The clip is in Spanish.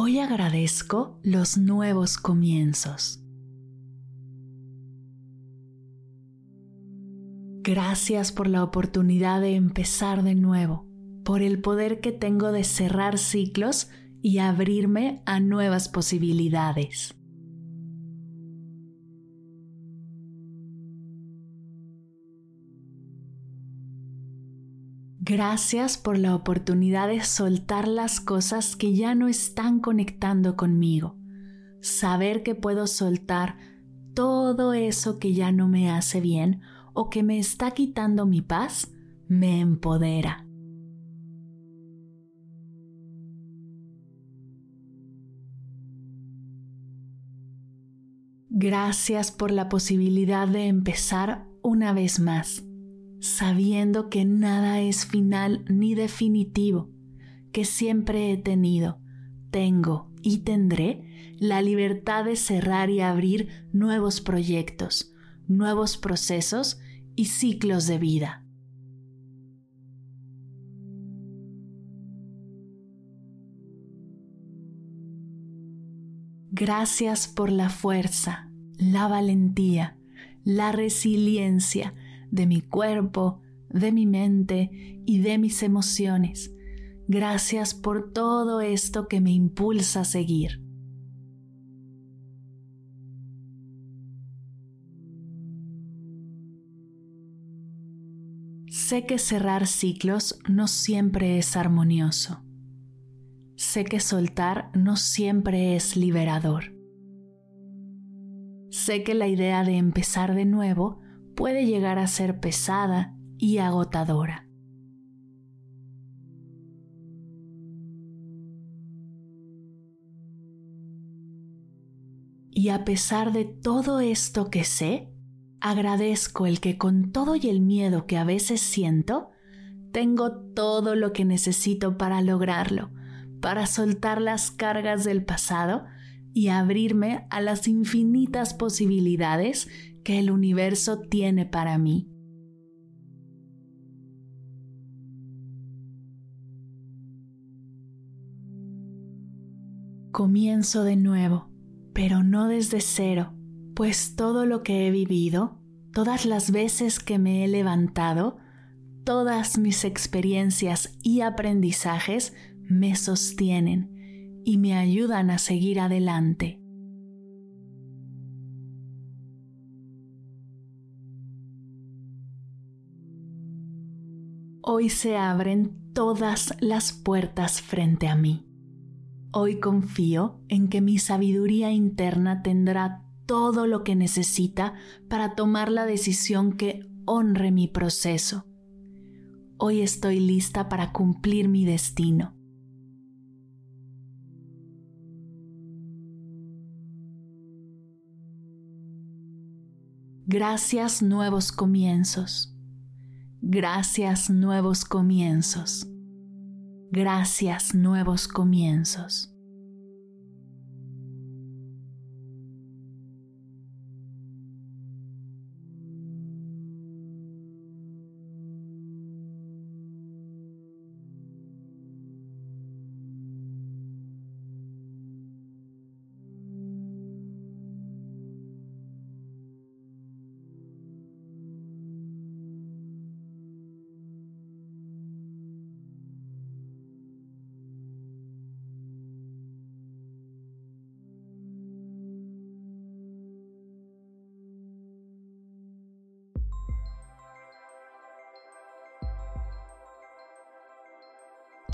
Hoy agradezco los nuevos comienzos. Gracias por la oportunidad de empezar de nuevo, por el poder que tengo de cerrar ciclos y abrirme a nuevas posibilidades. Gracias por la oportunidad de soltar las cosas que ya no están conectando conmigo. Saber que puedo soltar todo eso que ya no me hace bien o que me está quitando mi paz, me empodera. Gracias por la posibilidad de empezar una vez más sabiendo que nada es final ni definitivo, que siempre he tenido, tengo y tendré la libertad de cerrar y abrir nuevos proyectos, nuevos procesos y ciclos de vida. Gracias por la fuerza, la valentía, la resiliencia, de mi cuerpo, de mi mente y de mis emociones. Gracias por todo esto que me impulsa a seguir. Sé que cerrar ciclos no siempre es armonioso. Sé que soltar no siempre es liberador. Sé que la idea de empezar de nuevo puede llegar a ser pesada y agotadora. Y a pesar de todo esto que sé, agradezco el que con todo y el miedo que a veces siento, tengo todo lo que necesito para lograrlo, para soltar las cargas del pasado y abrirme a las infinitas posibilidades que el universo tiene para mí. Comienzo de nuevo, pero no desde cero, pues todo lo que he vivido, todas las veces que me he levantado, todas mis experiencias y aprendizajes me sostienen y me ayudan a seguir adelante. Hoy se abren todas las puertas frente a mí. Hoy confío en que mi sabiduría interna tendrá todo lo que necesita para tomar la decisión que honre mi proceso. Hoy estoy lista para cumplir mi destino. Gracias nuevos comienzos. Gracias nuevos comienzos. Gracias nuevos comienzos.